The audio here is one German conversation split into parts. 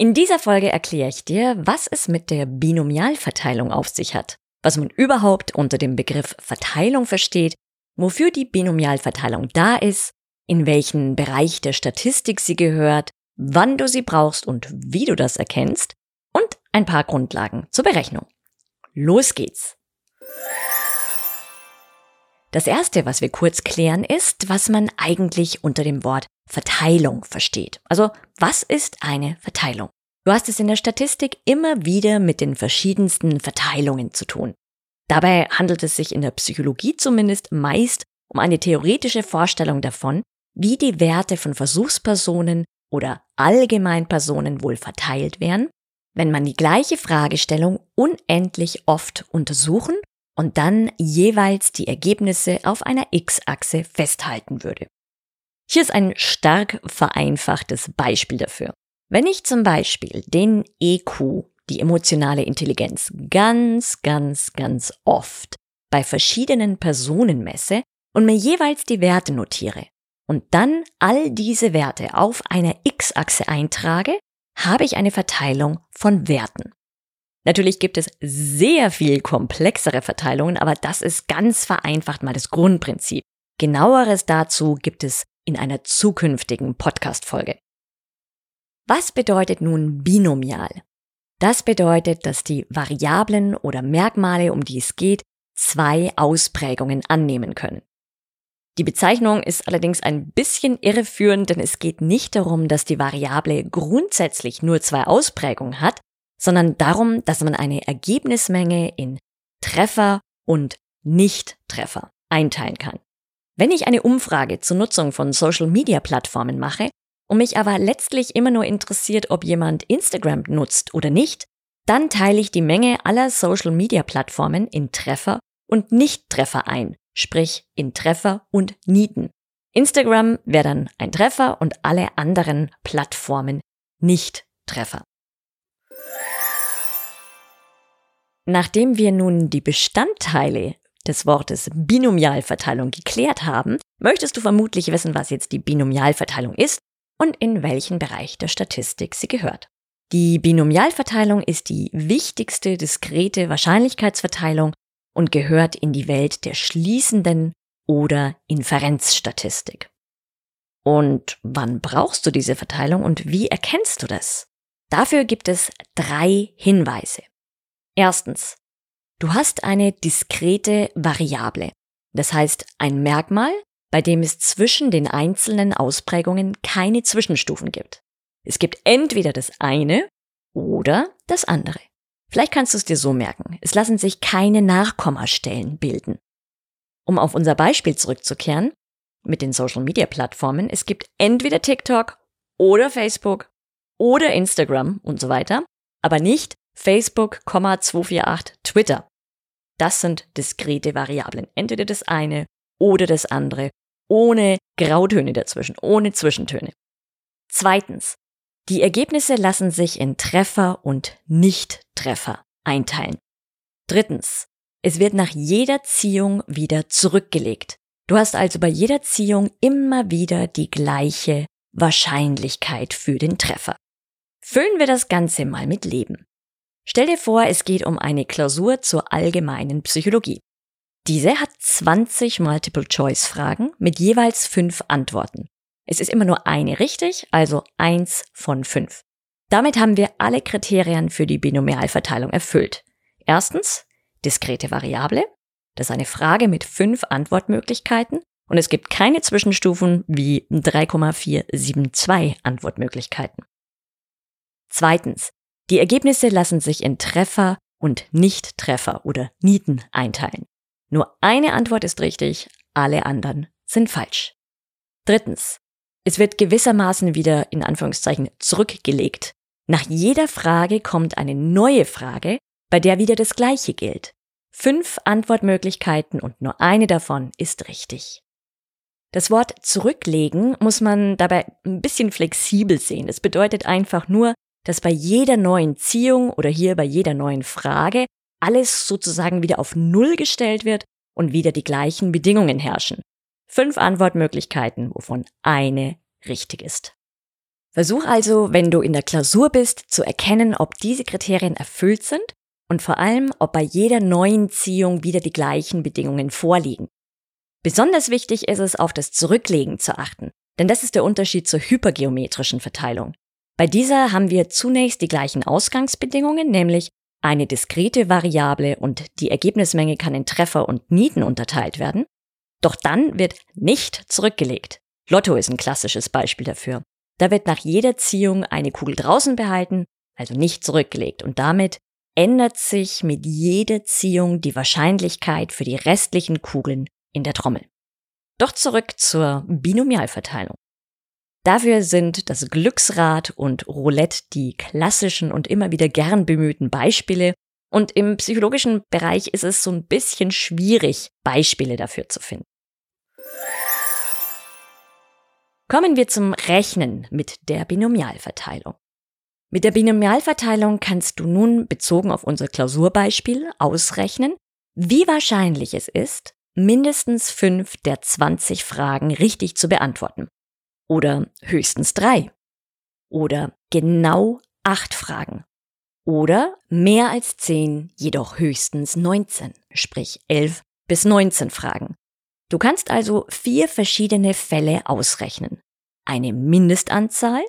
In dieser Folge erkläre ich dir, was es mit der Binomialverteilung auf sich hat, was man überhaupt unter dem Begriff Verteilung versteht, wofür die Binomialverteilung da ist, in welchen Bereich der Statistik sie gehört, wann du sie brauchst und wie du das erkennst und ein paar Grundlagen zur Berechnung. Los geht's! Das erste, was wir kurz klären, ist, was man eigentlich unter dem Wort Verteilung versteht. Also, was ist eine Verteilung? Du hast es in der Statistik immer wieder mit den verschiedensten Verteilungen zu tun. Dabei handelt es sich in der Psychologie zumindest meist um eine theoretische Vorstellung davon, wie die Werte von Versuchspersonen oder Allgemeinpersonen wohl verteilt werden, wenn man die gleiche Fragestellung unendlich oft untersuchen und dann jeweils die Ergebnisse auf einer x-Achse festhalten würde. Hier ist ein stark vereinfachtes Beispiel dafür. Wenn ich zum Beispiel den EQ, die emotionale Intelligenz, ganz, ganz, ganz oft bei verschiedenen Personen messe und mir jeweils die Werte notiere und dann all diese Werte auf einer x-Achse eintrage, habe ich eine Verteilung von Werten. Natürlich gibt es sehr viel komplexere Verteilungen, aber das ist ganz vereinfacht mal das Grundprinzip. Genaueres dazu gibt es in einer zukünftigen Podcast-Folge. Was bedeutet nun binomial? Das bedeutet, dass die Variablen oder Merkmale, um die es geht, zwei Ausprägungen annehmen können. Die Bezeichnung ist allerdings ein bisschen irreführend, denn es geht nicht darum, dass die Variable grundsätzlich nur zwei Ausprägungen hat, sondern darum, dass man eine Ergebnismenge in Treffer und Nicht-Treffer einteilen kann. Wenn ich eine Umfrage zur Nutzung von Social-Media-Plattformen mache und mich aber letztlich immer nur interessiert, ob jemand Instagram nutzt oder nicht, dann teile ich die Menge aller Social-Media-Plattformen in Treffer und Nicht-Treffer ein, sprich in Treffer und Nieten. Instagram wäre dann ein Treffer und alle anderen Plattformen Nicht-Treffer. Nachdem wir nun die Bestandteile des Wortes Binomialverteilung geklärt haben, möchtest du vermutlich wissen, was jetzt die Binomialverteilung ist und in welchen Bereich der Statistik sie gehört. Die Binomialverteilung ist die wichtigste diskrete Wahrscheinlichkeitsverteilung und gehört in die Welt der schließenden oder Inferenzstatistik. Und wann brauchst du diese Verteilung und wie erkennst du das? Dafür gibt es drei Hinweise. Erstens, du hast eine diskrete Variable. Das heißt ein Merkmal, bei dem es zwischen den einzelnen Ausprägungen keine Zwischenstufen gibt. Es gibt entweder das eine oder das andere. Vielleicht kannst du es dir so merken. Es lassen sich keine Nachkommastellen bilden. Um auf unser Beispiel zurückzukehren, mit den Social Media Plattformen, es gibt entweder TikTok oder Facebook oder Instagram und so weiter, aber nicht Facebook, 248 Twitter. Das sind diskrete Variablen. Entweder das eine oder das andere, ohne Grautöne dazwischen, ohne Zwischentöne. Zweitens. Die Ergebnisse lassen sich in Treffer und Nicht-Treffer einteilen. Drittens. Es wird nach jeder Ziehung wieder zurückgelegt. Du hast also bei jeder Ziehung immer wieder die gleiche Wahrscheinlichkeit für den Treffer. Füllen wir das Ganze mal mit Leben. Stell dir vor, es geht um eine Klausur zur allgemeinen Psychologie. Diese hat 20 Multiple-Choice-Fragen mit jeweils fünf Antworten. Es ist immer nur eine richtig, also eins von fünf. Damit haben wir alle Kriterien für die Binomialverteilung erfüllt. Erstens, diskrete Variable. Das ist eine Frage mit fünf Antwortmöglichkeiten und es gibt keine Zwischenstufen wie 3,472 Antwortmöglichkeiten. Zweitens, die Ergebnisse lassen sich in Treffer und Nicht-Treffer oder Nieten einteilen. Nur eine Antwort ist richtig, alle anderen sind falsch. Drittens. Es wird gewissermaßen wieder in Anführungszeichen zurückgelegt. Nach jeder Frage kommt eine neue Frage, bei der wieder das Gleiche gilt. Fünf Antwortmöglichkeiten und nur eine davon ist richtig. Das Wort zurücklegen muss man dabei ein bisschen flexibel sehen. Es bedeutet einfach nur, dass bei jeder neuen Ziehung oder hier bei jeder neuen Frage alles sozusagen wieder auf Null gestellt wird und wieder die gleichen Bedingungen herrschen. Fünf Antwortmöglichkeiten, wovon eine richtig ist. Versuch also, wenn du in der Klausur bist, zu erkennen, ob diese Kriterien erfüllt sind und vor allem, ob bei jeder neuen Ziehung wieder die gleichen Bedingungen vorliegen. Besonders wichtig ist es, auf das Zurücklegen zu achten, denn das ist der Unterschied zur hypergeometrischen Verteilung. Bei dieser haben wir zunächst die gleichen Ausgangsbedingungen, nämlich eine diskrete Variable und die Ergebnismenge kann in Treffer und Nieten unterteilt werden. Doch dann wird nicht zurückgelegt. Lotto ist ein klassisches Beispiel dafür. Da wird nach jeder Ziehung eine Kugel draußen behalten, also nicht zurückgelegt und damit ändert sich mit jeder Ziehung die Wahrscheinlichkeit für die restlichen Kugeln in der Trommel. Doch zurück zur Binomialverteilung. Dafür sind das Glücksrad und Roulette die klassischen und immer wieder gern bemühten Beispiele. Und im psychologischen Bereich ist es so ein bisschen schwierig, Beispiele dafür zu finden. Kommen wir zum Rechnen mit der Binomialverteilung. Mit der Binomialverteilung kannst du nun, bezogen auf unser Klausurbeispiel, ausrechnen, wie wahrscheinlich es ist, mindestens fünf der 20 Fragen richtig zu beantworten oder höchstens drei oder genau acht Fragen oder mehr als zehn, jedoch höchstens 19, sprich 11 bis 19 Fragen. Du kannst also vier verschiedene Fälle ausrechnen. Eine Mindestanzahl,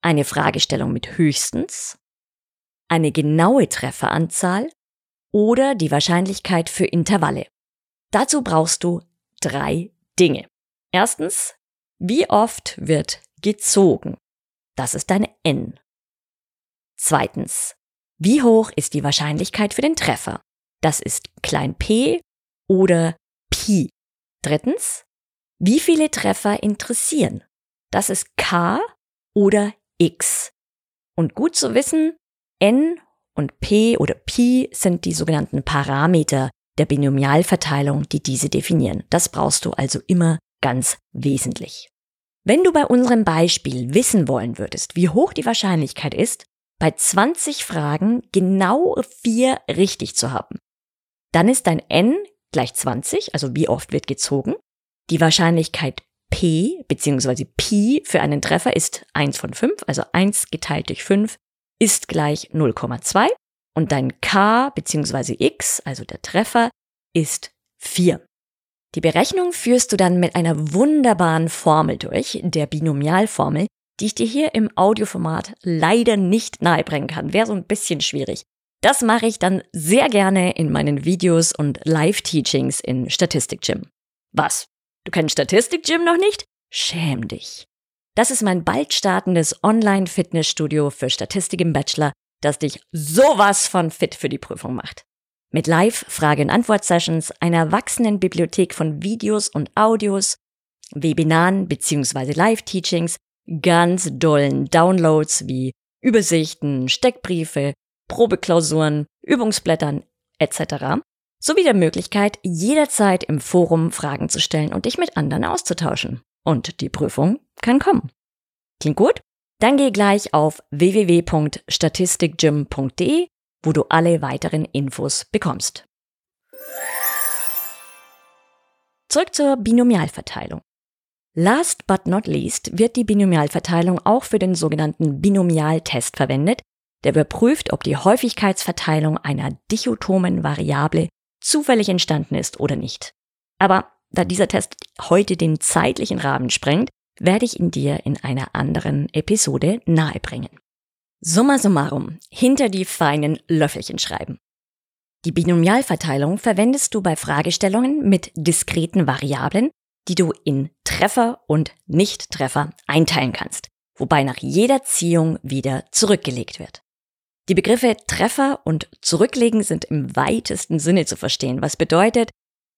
eine Fragestellung mit höchstens, eine genaue Trefferanzahl oder die Wahrscheinlichkeit für Intervalle. Dazu brauchst du drei Dinge. Erstens wie oft wird gezogen? Das ist dein N. Zweitens. Wie hoch ist die Wahrscheinlichkeit für den Treffer? Das ist klein p oder Pi. Drittens. Wie viele Treffer interessieren? Das ist k oder x. Und gut zu wissen, n und p oder pi sind die sogenannten Parameter der Binomialverteilung, die diese definieren. Das brauchst du also immer ganz wesentlich. Wenn du bei unserem Beispiel wissen wollen würdest, wie hoch die Wahrscheinlichkeit ist, bei 20 Fragen genau vier richtig zu haben, dann ist dein n gleich 20, also wie oft wird gezogen. Die Wahrscheinlichkeit p bzw. pi für einen Treffer ist 1 von 5, also 1 geteilt durch 5 ist gleich 0,2 und dein k bzw. x, also der Treffer, ist 4. Die Berechnung führst du dann mit einer wunderbaren Formel durch, der Binomialformel, die ich dir hier im Audioformat leider nicht nahebringen kann. Wäre so ein bisschen schwierig. Das mache ich dann sehr gerne in meinen Videos und Live-Teachings in Statistik Gym. Was? Du kennst Statistik Gym noch nicht? Schäm dich. Das ist mein bald startendes Online-Fitnessstudio für Statistik im Bachelor, das dich sowas von fit für die Prüfung macht. Mit Live-Frage- und Antwort-Sessions, einer wachsenden Bibliothek von Videos und Audios, Webinaren bzw. Live-Teachings, ganz dollen Downloads wie Übersichten, Steckbriefe, Probeklausuren, Übungsblättern etc. sowie der Möglichkeit, jederzeit im Forum Fragen zu stellen und dich mit anderen auszutauschen. Und die Prüfung kann kommen. Klingt gut? Dann geh gleich auf www.statistikgym.de wo du alle weiteren Infos bekommst. Zurück zur Binomialverteilung. Last but not least wird die Binomialverteilung auch für den sogenannten Binomialtest verwendet, der überprüft, ob die Häufigkeitsverteilung einer dichotomen Variable zufällig entstanden ist oder nicht. Aber da dieser Test heute den zeitlichen Rahmen sprengt, werde ich ihn dir in einer anderen Episode nahebringen. Summa summarum, hinter die feinen Löffelchen schreiben. Die Binomialverteilung verwendest du bei Fragestellungen mit diskreten Variablen, die du in Treffer und Nichttreffer einteilen kannst, wobei nach jeder Ziehung wieder zurückgelegt wird. Die Begriffe Treffer und Zurücklegen sind im weitesten Sinne zu verstehen, was bedeutet,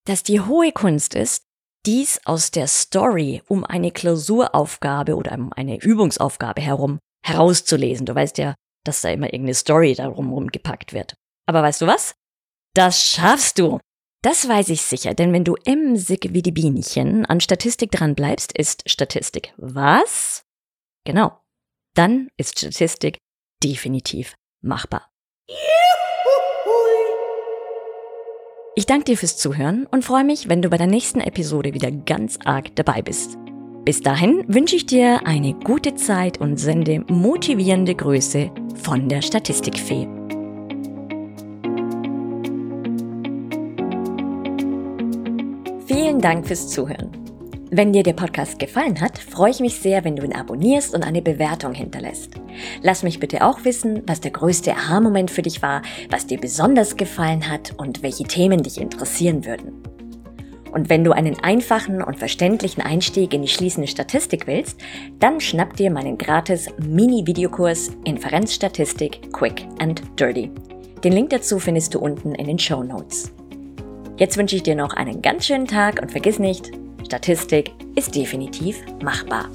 dass die hohe Kunst ist, dies aus der Story um eine Klausuraufgabe oder um eine Übungsaufgabe herum herauszulesen. Du weißt ja, dass da immer irgendeine Story darum gepackt wird. Aber weißt du was? Das schaffst du. Das weiß ich sicher, denn wenn du emsig wie die Bienchen an Statistik dran bleibst, ist Statistik was? Genau. Dann ist Statistik definitiv machbar. Ich danke dir fürs Zuhören und freue mich, wenn du bei der nächsten Episode wieder ganz arg dabei bist. Bis dahin wünsche ich dir eine gute Zeit und sende motivierende Grüße von der Statistikfee. Vielen Dank fürs Zuhören. Wenn dir der Podcast gefallen hat, freue ich mich sehr, wenn du ihn abonnierst und eine Bewertung hinterlässt. Lass mich bitte auch wissen, was der größte Aha-Moment für dich war, was dir besonders gefallen hat und welche Themen dich interessieren würden. Und wenn du einen einfachen und verständlichen Einstieg in die schließende Statistik willst, dann schnapp dir meinen gratis Mini-Videokurs Inferenzstatistik Quick and Dirty. Den Link dazu findest du unten in den Show Notes. Jetzt wünsche ich dir noch einen ganz schönen Tag und vergiss nicht, Statistik ist definitiv machbar.